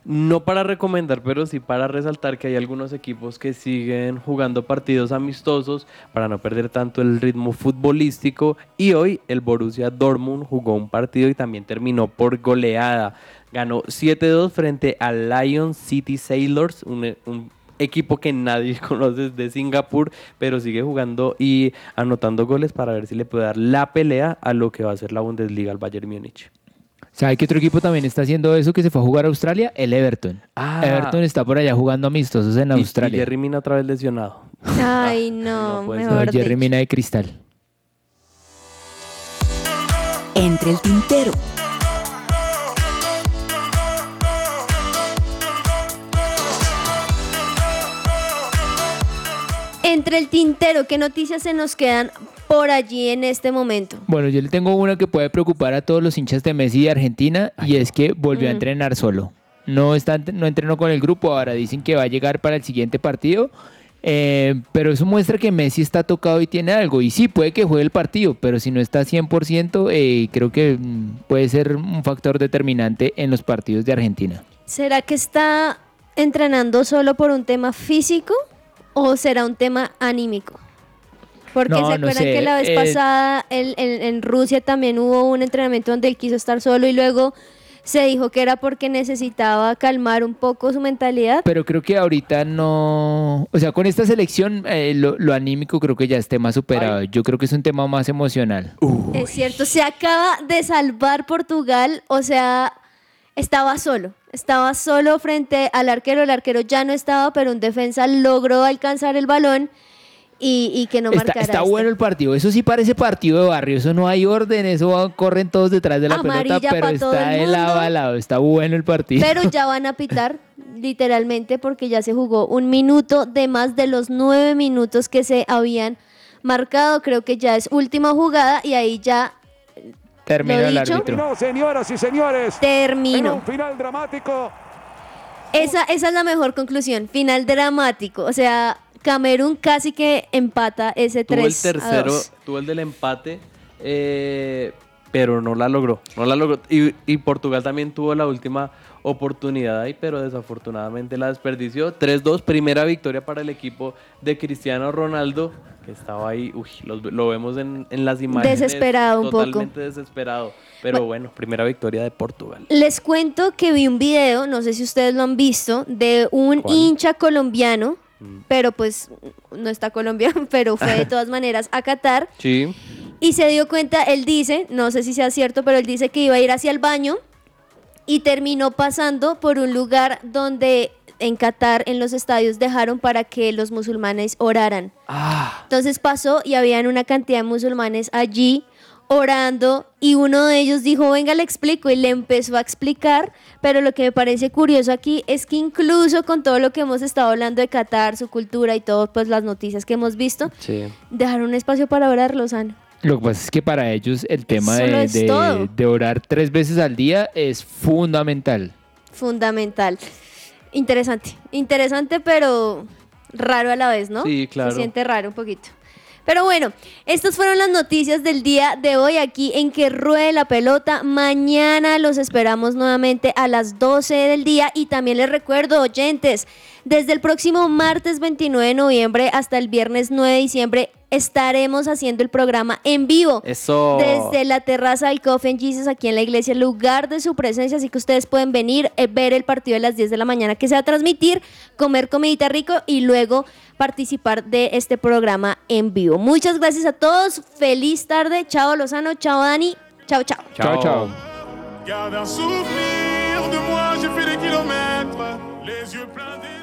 No para recomendar, pero sí para resaltar que hay algunos equipos que siguen jugando partidos amistosos para no perder tanto el ritmo futbolístico. Y hoy el Borussia Dortmund jugó un partido y también terminó por goleada. Ganó 7-2 frente al Lion City Sailors, un, un equipo que nadie conoce de Singapur, pero sigue jugando y anotando goles para ver si le puede dar la pelea a lo que va a ser la Bundesliga al Bayern Múnich. ¿Sabe qué otro equipo también está haciendo eso que se fue a jugar a Australia? El Everton. Ah. Everton está por allá jugando amistosos en Y- Y, Australia. Jerry Mina otra vez lesionado. Ay, no. No, mejor Jerry dicho. Mina de cristal. Entre el tintero. Entre el tintero, ¿qué noticias se nos quedan por allí en este momento? Bueno, yo le tengo una que puede preocupar a todos los hinchas de Messi de Argentina y es que volvió a entrenar solo. No, está, no entrenó con el grupo, ahora dicen que va a llegar para el siguiente partido, eh, pero eso muestra que Messi está tocado y tiene algo. Y sí, puede que juegue el partido, pero si no está 100%, eh, creo que mm, puede ser un factor determinante en los partidos de Argentina. ¿Será que está entrenando solo por un tema físico o será un tema anímico? Porque No, se no acuerdan sé, que la vez eh, pasada el- en Rusia también hubo un entrenamiento donde él quiso estar solo y luego se dijo que era porque necesitaba calmar un poco su mentalidad. Pero creo que ahorita no. O sea, con esta selección, eh, lo, lo anímico creo que ya es tema superado. Yo creo que es un tema más emocional. Es cierto, se acaba de salvar Portugal, o sea, estaba solo, estaba solo frente al arquero, el arquero ya no estaba, pero un defensa logró alcanzar el balón y, y que no Está, marcara. está este. bueno el partido. Eso sí parece partido de barrio. Eso no hay orden. Eso corren todos detrás de la Amarilla pelota. Pero está el de lado a lado. Está bueno el partido. Pero ya van a pitar, literalmente, porque ya se jugó un minuto de más de los nueve minutos que se habían marcado. Creo que ya es última jugada y ahí ya Terminó lo el dicho. árbitro. No, señoras y señores. Terminó. un final dramático. Esa, esa es la mejor conclusión. Final dramático. O sea, Camerún casi que empata ese Tuvo 3 el a tercero, 2. tuvo el del empate, eh, pero no la logró. No la logró. Y, y Portugal también tuvo la última oportunidad ahí, pero desafortunadamente la desperdició. 3-2, primera victoria para el equipo de Cristiano Ronaldo, que estaba ahí, uy, lo vemos en, en las imágenes. Desesperado un poco. Totalmente desesperado. Pero bueno, primera victoria de Portugal. Les cuento que vi un video, no sé si ustedes lo han visto, de un ¿Cuál? hincha colombiano. Pero pues no está colombiano, pero fue de todas maneras a Qatar. Sí. Y se dio cuenta, él dice, no sé si sea cierto, pero él dice que iba a ir hacia el baño y terminó pasando por un lugar donde en Qatar, en los estadios, dejaron para que los musulmanes oraran. Entonces pasó y habían una cantidad de musulmanes allí orando y uno de ellos dijo, venga, le explico y le empezó a explicar, pero lo que me parece curioso aquí es que incluso con todo lo que hemos estado hablando de Qatar, su cultura y todo, pues las noticias que hemos visto, Sí. dejaron un espacio para orar, Lozano. Lo que pasa es que para ellos el tema de, de- de orar tres veces al día es fundamental. Fundamental. Interesante, interesante, pero raro a la vez, ¿no? Sí, claro. Se siente raro un poquito. Pero bueno, estas fueron las noticias del día de hoy aquí en Que Ruede la Pelota. Mañana los esperamos nuevamente a las 12 del día y también les recuerdo, oyentes, desde el próximo martes 29 de noviembre hasta el viernes 9 de diciembre estaremos haciendo el programa en vivo. Eso. Desde la terraza del Coffee and Jesus aquí en la iglesia, el lugar de su presencia, así que ustedes pueden venir, eh, ver el partido de las 10 de la mañana que se va a transmitir, comer comidita rico y luego participar de este programa en vivo. Muchas gracias a todos, feliz tarde, chao Lozano, chao Dani, chao chao. Chao, chao. Garde un souvenir de moi, j'ai fait des kilomètres, les yeux pleins d'étoiles.